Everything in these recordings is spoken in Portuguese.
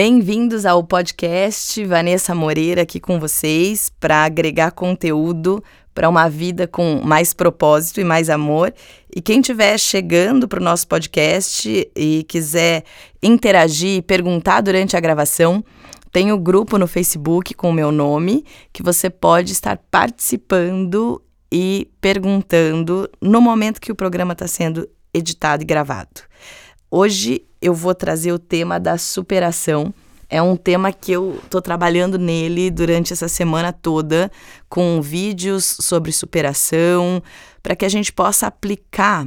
Bem-vindos ao podcast Vanessa Moreira aqui com vocês para agregar conteúdo para uma vida com mais propósito e mais amor. E quem estiver chegando para o nosso podcast e quiser interagir e perguntar durante a gravação, tem o grupo no Facebook com o meu nome que você pode estar participando e perguntando no momento que o programa está sendo editado e gravado. Hoje eu vou trazer o tema da superação. É um tema que eu estou trabalhando nele durante essa semana toda, com vídeos sobre superação, para que a gente possa aplicar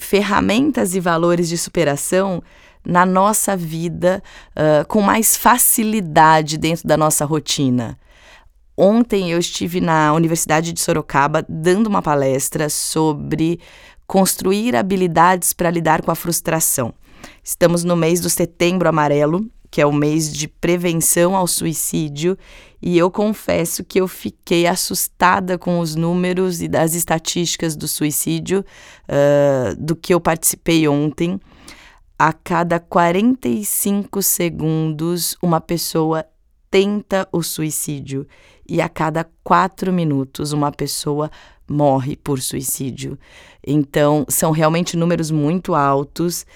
ferramentas e valores de superação na nossa vida uh, com mais facilidade dentro da nossa rotina. Ontem eu estive na Universidade de Sorocaba dando uma palestra sobre construir habilidades para lidar com a frustração. Estamos no mês do Setembro Amarelo, que é o mês de prevenção ao suicídio, e eu confesso que eu fiquei assustada com os números e das estatísticas do suicídio uh, do que eu participei ontem. A cada 45 segundos, uma pessoa tenta o suicídio e a cada quatro minutos uma pessoa morre por suicídio. Então, são realmente números muito altos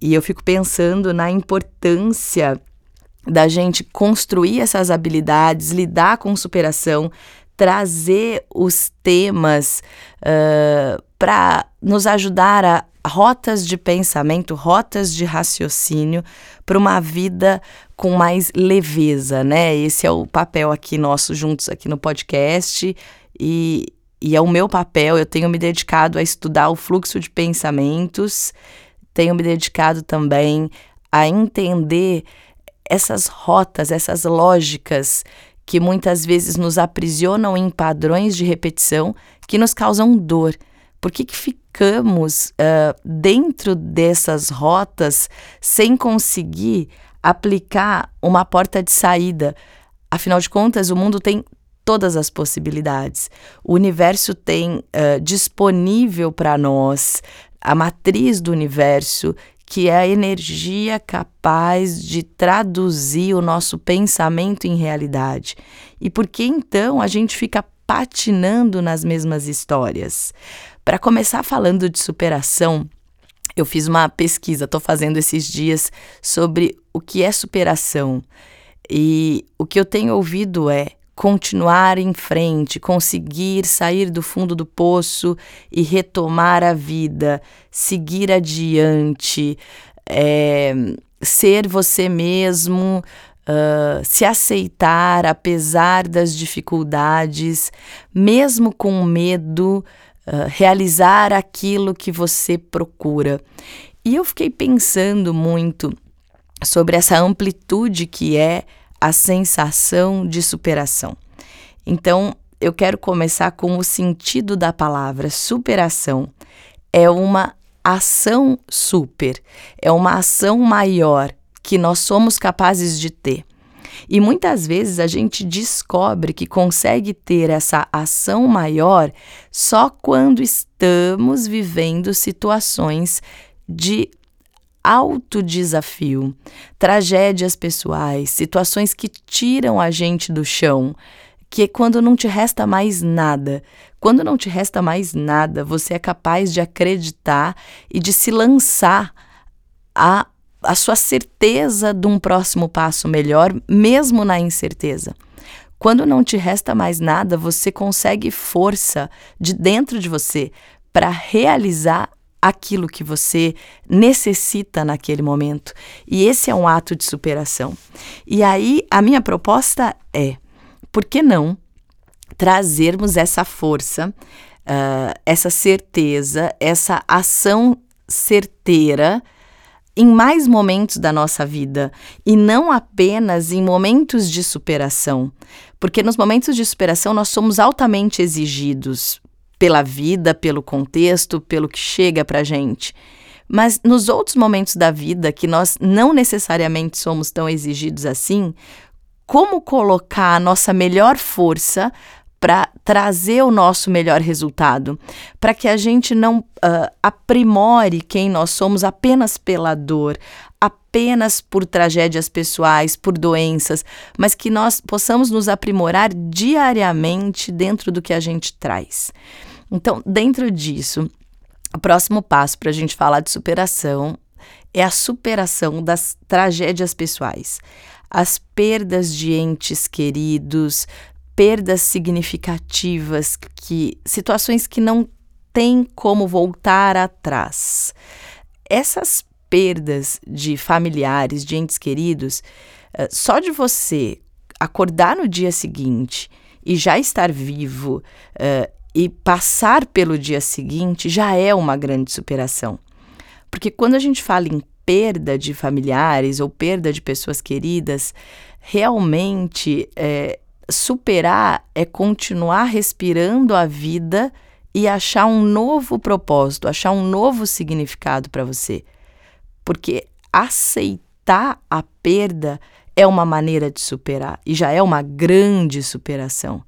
e eu fico pensando na importância da gente construir essas habilidades, lidar com superação, trazer os temas uh, para nos ajudar a rotas de pensamento, rotas de raciocínio para uma vida com mais leveza, né? Esse é o papel aqui nosso juntos aqui no podcast e, e é o meu papel. Eu tenho me dedicado a estudar o fluxo de pensamentos, tenho me dedicado também a entender essas rotas, essas lógicas que muitas vezes nos aprisionam em padrões de repetição que nos causam dor. Por que, que ficamos uh, dentro dessas rotas sem conseguir aplicar uma porta de saída. Afinal de contas, o mundo tem todas as possibilidades. O universo tem uh, disponível para nós a matriz do universo, que é a energia capaz de traduzir o nosso pensamento em realidade. E por que então a gente fica patinando nas mesmas histórias? Para começar falando de superação, eu fiz uma pesquisa, estou fazendo esses dias sobre o que é superação. E o que eu tenho ouvido é continuar em frente, conseguir sair do fundo do poço e retomar a vida, seguir adiante, é, ser você mesmo, uh, se aceitar apesar das dificuldades, mesmo com medo, uh, realizar aquilo que você procura. E eu fiquei pensando muito sobre essa amplitude que é a sensação de superação. Então, eu quero começar com o sentido da palavra superação. É uma ação super, é uma ação maior que nós somos capazes de ter. E muitas vezes a gente descobre que consegue ter essa ação maior só quando estamos vivendo situações de alto desafio, tragédias pessoais, situações que tiram a gente do chão, que é quando não te resta mais nada. Quando não te resta mais nada, você é capaz de acreditar e de se lançar a a sua certeza de um próximo passo melhor, mesmo na incerteza. Quando não te resta mais nada, você consegue força de dentro de você para realizar aquilo que você necessita naquele momento. E esse é um ato de superação. E aí, a minha proposta é: por que não trazermos essa força, uh, essa certeza, essa ação certeira? em mais momentos da nossa vida e não apenas em momentos de superação. Porque nos momentos de superação nós somos altamente exigidos pela vida, pelo contexto, pelo que chega para gente. Mas nos outros momentos da vida que nós não necessariamente somos tão exigidos assim, como colocar a nossa melhor força para trazer o nosso melhor resultado, para que a gente não uh, aprimore quem nós somos apenas pela dor, apenas por tragédias pessoais, por doenças, mas que nós possamos nos aprimorar diariamente dentro do que a gente traz. Então, dentro disso, o próximo passo para a gente falar de superação é a superação das tragédias pessoais, as perdas de entes queridos, perdas significativas, que situações que não tem como voltar atrás. Essas perdas de familiares, de entes queridos, eh, só de você acordar no dia seguinte e já estar vivo uh, e passar pelo dia seguinte já é uma grande superação. Porque quando a gente fala em perda de familiares ou perda de pessoas queridas, realmente é, superar é continuar respirando a vida e achar um novo propósito, achar um novo significado para você. Porque aceitar a perda é uma maneira de superar e já é uma grande superação.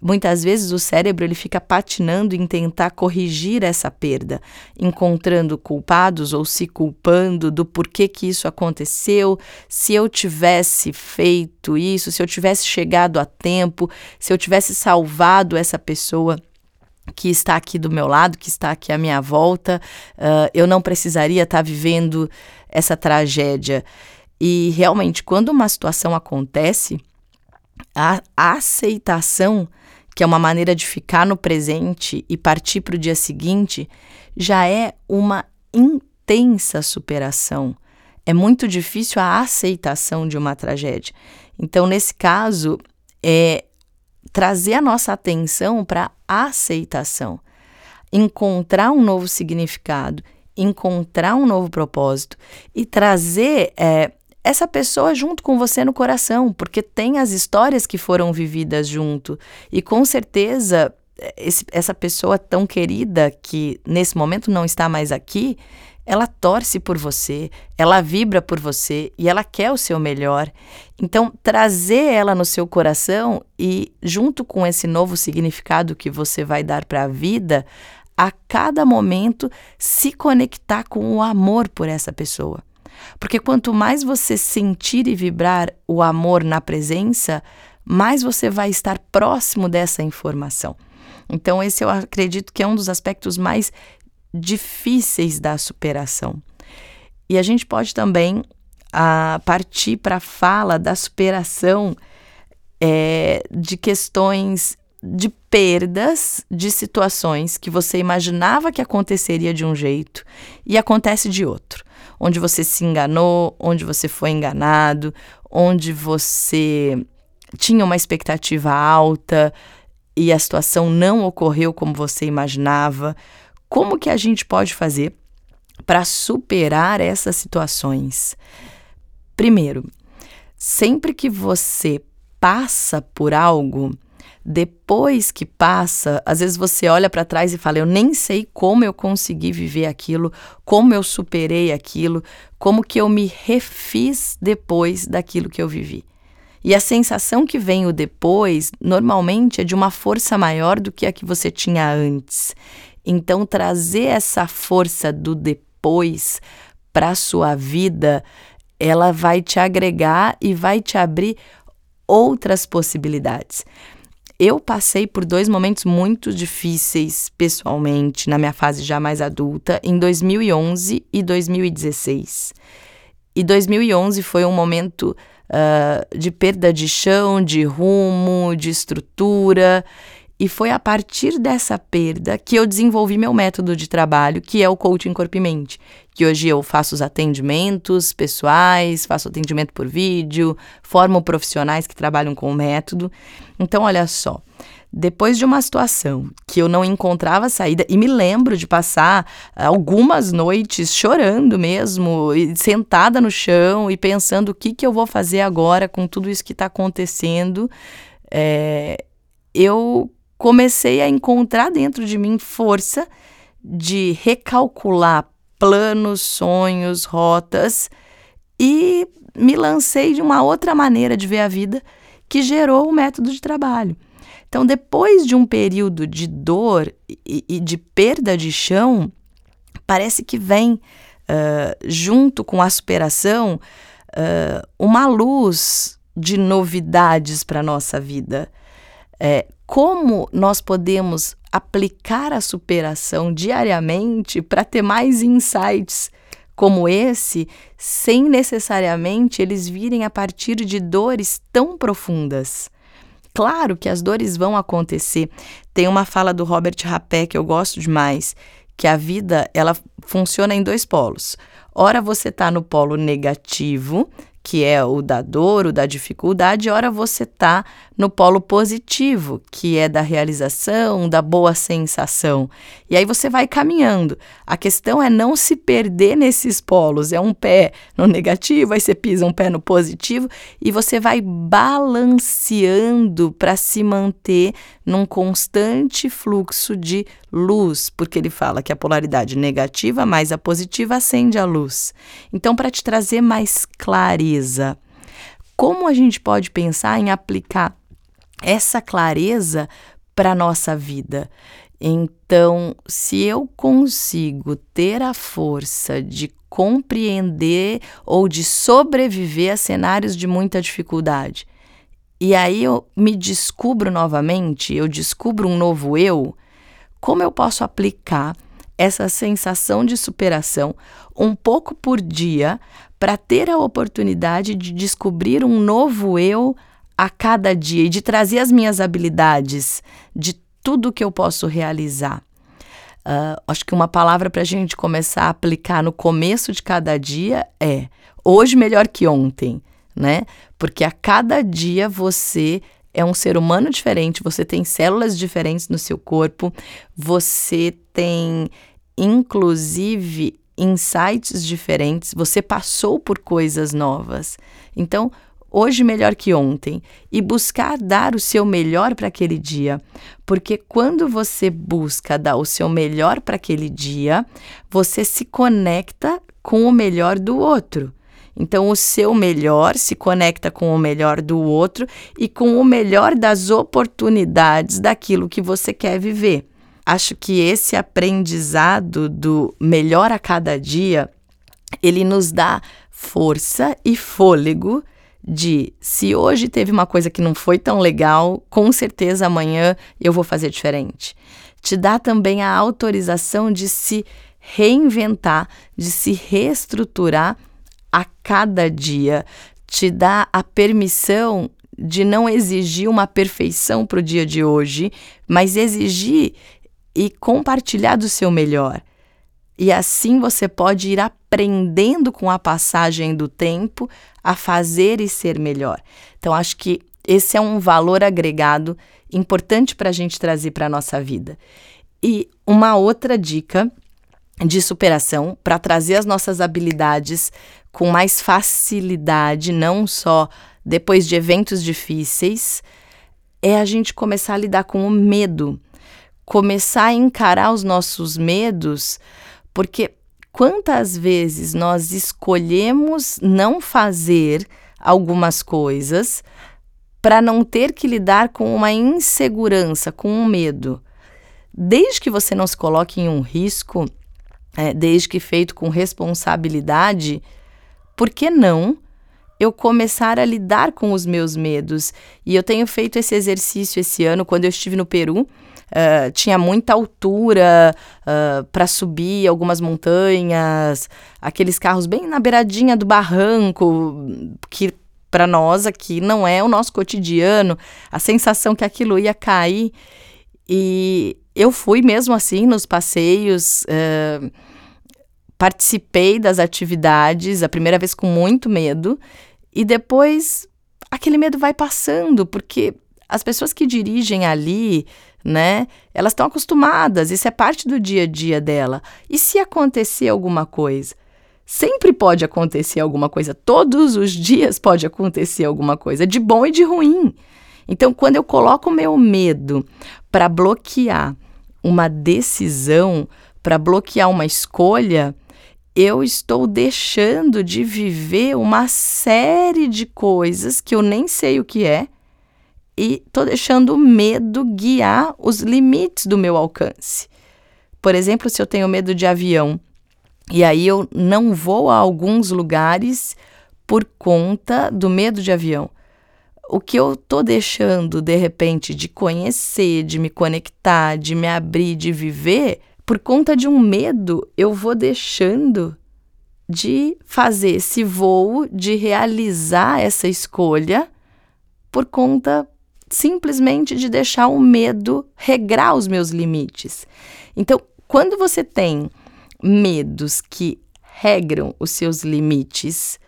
Muitas vezes o cérebro ele fica patinando em tentar corrigir essa perda, encontrando culpados ou se culpando do porquê que isso aconteceu, se eu tivesse feito isso, se eu tivesse chegado a tempo, se eu tivesse salvado essa pessoa que está aqui do meu lado, que está aqui à minha volta, uh, eu não precisaria estar vivendo essa tragédia. E realmente, quando uma situação acontece, a aceitação que é uma maneira de ficar no presente e partir para o dia seguinte, já é uma intensa superação. É muito difícil a aceitação de uma tragédia. Então, nesse caso, é trazer a nossa atenção para a aceitação, encontrar um novo significado, encontrar um novo propósito e trazer é, essa pessoa junto com você no coração, porque tem as histórias que foram vividas junto. E com certeza, esse, essa pessoa tão querida que nesse momento não está mais aqui, ela torce por você, ela vibra por você e ela quer o seu melhor. Então, trazer ela no seu coração e, junto com esse novo significado que você vai dar para a vida, a cada momento se conectar com o amor por essa pessoa. Porque quanto mais você sentir e vibrar o amor na presença, mais você vai estar próximo dessa informação. Então, esse eu acredito que é um dos aspectos mais difíceis da superação. E a gente pode também a, partir para a fala da superação é, de questões de perdas de situações que você imaginava que aconteceria de um jeito e acontece de outro onde você se enganou, onde você foi enganado, onde você tinha uma expectativa alta e a situação não ocorreu como você imaginava. Como que a gente pode fazer para superar essas situações? Primeiro, sempre que você passa por algo, depois que passa, às vezes você olha para trás e fala: Eu nem sei como eu consegui viver aquilo, como eu superei aquilo, como que eu me refiz depois daquilo que eu vivi. E a sensação que vem o depois, normalmente, é de uma força maior do que a que você tinha antes. Então, trazer essa força do depois para a sua vida, ela vai te agregar e vai te abrir outras possibilidades. Eu passei por dois momentos muito difíceis pessoalmente na minha fase já mais adulta, em 2011 e 2016. E 2011 foi um momento uh, de perda de chão, de rumo, de estrutura. E foi a partir dessa perda que eu desenvolvi meu método de trabalho, que é o coaching corpo e mente. Que hoje eu faço os atendimentos pessoais, faço atendimento por vídeo, formo profissionais que trabalham com o método. Então, olha só, depois de uma situação que eu não encontrava saída, e me lembro de passar algumas noites chorando mesmo, sentada no chão e pensando o que, que eu vou fazer agora com tudo isso que está acontecendo, é, eu comecei a encontrar dentro de mim força de recalcular planos, sonhos, rotas e me lancei de uma outra maneira de ver a vida que gerou o método de trabalho. Então, depois de um período de dor e, e de perda de chão, parece que vem uh, junto com a superação, uh, uma luz de novidades para a nossa vida. É, como nós podemos aplicar a superação diariamente para ter mais insights como esse, sem necessariamente eles virem a partir de dores tão profundas. Claro que as dores vão acontecer. Tem uma fala do Robert Rapé que eu gosto demais, que a vida ela funciona em dois polos. Ora você está no polo negativo, que é o da dor, o da dificuldade, ora você está no polo positivo, que é da realização, da boa sensação. E aí você vai caminhando. A questão é não se perder nesses polos. É um pé no negativo, aí você pisa um pé no positivo e você vai balanceando para se manter num constante fluxo de luz, porque ele fala que a polaridade negativa mais a positiva acende a luz. Então, para te trazer mais clareza, como a gente pode pensar em aplicar essa clareza para a nossa vida? Então, se eu consigo ter a força de compreender ou de sobreviver a cenários de muita dificuldade, e aí eu me descubro novamente, eu descubro um novo eu, como eu posso aplicar essa sensação de superação um pouco por dia para ter a oportunidade de descobrir um novo eu a cada dia e de trazer as minhas habilidades, de tudo que eu posso realizar. Uh, acho que uma palavra para a gente começar a aplicar no começo de cada dia é hoje melhor que ontem né? Porque a cada dia você é um ser humano diferente, você tem células diferentes no seu corpo, você tem inclusive insights diferentes, você passou por coisas novas. Então, hoje melhor que ontem e buscar dar o seu melhor para aquele dia, porque quando você busca dar o seu melhor para aquele dia, você se conecta com o melhor do outro. Então, o seu melhor se conecta com o melhor do outro e com o melhor das oportunidades daquilo que você quer viver. Acho que esse aprendizado do melhor a cada dia, ele nos dá força e fôlego de se hoje teve uma coisa que não foi tão legal, com certeza amanhã eu vou fazer diferente. Te dá também a autorização de se reinventar, de se reestruturar a cada dia, te dá a permissão de não exigir uma perfeição para o dia de hoje, mas exigir e compartilhar do seu melhor. E assim você pode ir aprendendo com a passagem do tempo a fazer e ser melhor. Então, acho que esse é um valor agregado importante para a gente trazer para a nossa vida. E uma outra dica de superação para trazer as nossas habilidades com mais facilidade, não só depois de eventos difíceis, é a gente começar a lidar com o medo, começar a encarar os nossos medos, porque quantas vezes nós escolhemos não fazer algumas coisas para não ter que lidar com uma insegurança, com um medo. Desde que você não se coloque em um risco, é, desde que feito com responsabilidade, por que não eu começar a lidar com os meus medos? E eu tenho feito esse exercício esse ano, quando eu estive no Peru. Uh, tinha muita altura uh, para subir algumas montanhas, aqueles carros bem na beiradinha do barranco, que para nós aqui não é o nosso cotidiano, a sensação que aquilo ia cair. E eu fui mesmo assim nos passeios. Uh, participei das atividades, a primeira vez com muito medo, e depois aquele medo vai passando, porque as pessoas que dirigem ali, né, elas estão acostumadas, isso é parte do dia a dia dela. E se acontecer alguma coisa? Sempre pode acontecer alguma coisa, todos os dias pode acontecer alguma coisa, de bom e de ruim. Então, quando eu coloco o meu medo para bloquear uma decisão, para bloquear uma escolha, eu estou deixando de viver uma série de coisas que eu nem sei o que é e estou deixando o medo guiar os limites do meu alcance. Por exemplo, se eu tenho medo de avião, E aí eu não vou a alguns lugares por conta do medo de avião. O que eu tô deixando de repente de conhecer, de me conectar, de me abrir, de viver, por conta de um medo, eu vou deixando de fazer esse voo, de realizar essa escolha por conta simplesmente de deixar o medo regrar os meus limites. Então, quando você tem medos que regram os seus limites,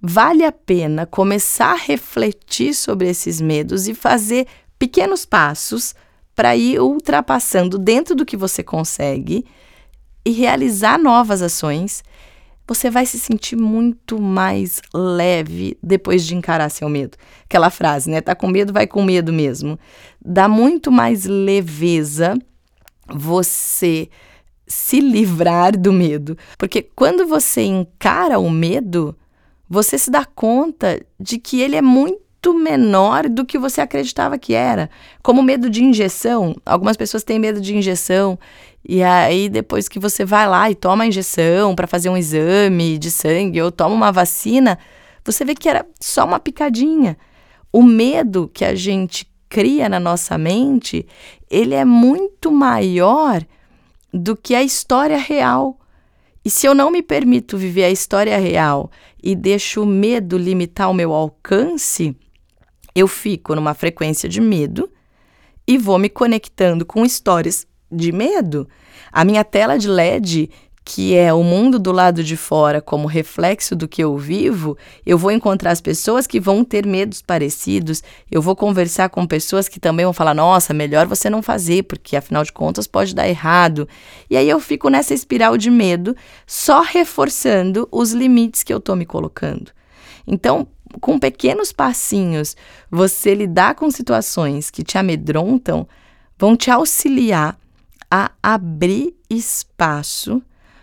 vale a pena começar a refletir sobre esses medos e fazer pequenos passos para ir ultrapassando dentro do que você consegue e realizar novas ações. Você vai se sentir muito mais leve depois de encarar seu medo. Aquela frase, né? Tá com medo, vai com medo mesmo. Dá muito mais leveza você se livrar do medo. Porque quando você encara o medo, você se dá conta de que ele é muito menor do que você acreditava que era. Como medo de injeção, algumas pessoas têm medo de injeção e aí depois que você vai lá e toma a injeção para fazer um exame de sangue ou toma uma vacina, você vê que era só uma picadinha. O medo que a gente cria na nossa mente, ele é muito maior do que a história real. E se eu não me permito viver a história real e deixo o medo limitar o meu alcance, eu fico numa frequência de medo e vou me conectando com histórias de medo. A minha tela de LED que é o mundo do lado de fora como reflexo do que eu vivo, eu vou encontrar as pessoas que vão ter medos parecidos, eu vou conversar com pessoas que também vão falar: nossa, melhor você não fazer, porque afinal de contas pode dar errado. E aí eu fico nessa espiral de medo, só reforçando os limites que eu estou me colocando. Então, com pequenos passinhos, você lidar com situações que te amedrontam vão te auxiliar a abrir espaço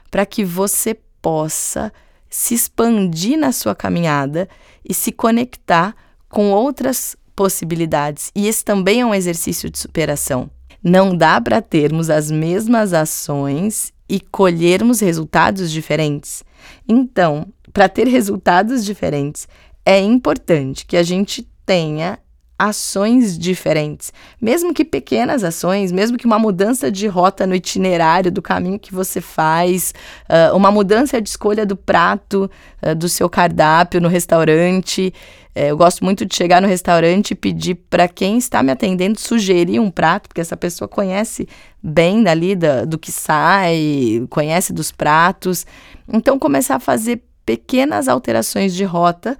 para que você possa se expandir na sua caminhada e se conectar com outras possibilidades. E esse também é um exercício de superação. Não dá para termos as mesmas ações e colhermos resultados diferentes. Então, para ter resultados diferentes, é importante que a gente tenha ações diferentes, mesmo que pequenas ações, mesmo que uma mudança de rota no itinerário do caminho que você faz, uh, uma mudança de escolha do prato uh, do seu cardápio no restaurante. Uh, eu gosto muito de chegar no restaurante e pedir para quem está me atendendo sugerir um prato, porque essa pessoa conhece bem dali do que sai, conhece dos pratos. Então, começar a fazer pequenas alterações de rota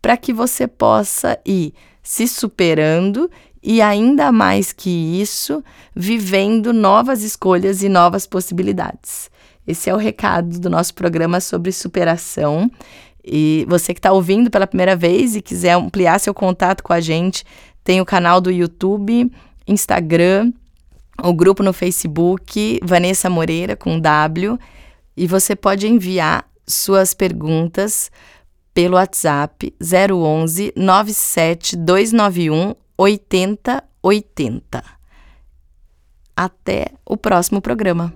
para que você possa ir se superando e, ainda mais que isso, vivendo novas escolhas e novas possibilidades. Esse é o recado do nosso programa sobre superação. E você que está ouvindo pela primeira vez e quiser ampliar seu contato com a gente, tem o canal do YouTube, Instagram, o grupo no Facebook, Vanessa Moreira com W, e você pode enviar suas perguntas pelo WhatsApp 011 97291 8080. Até o próximo programa.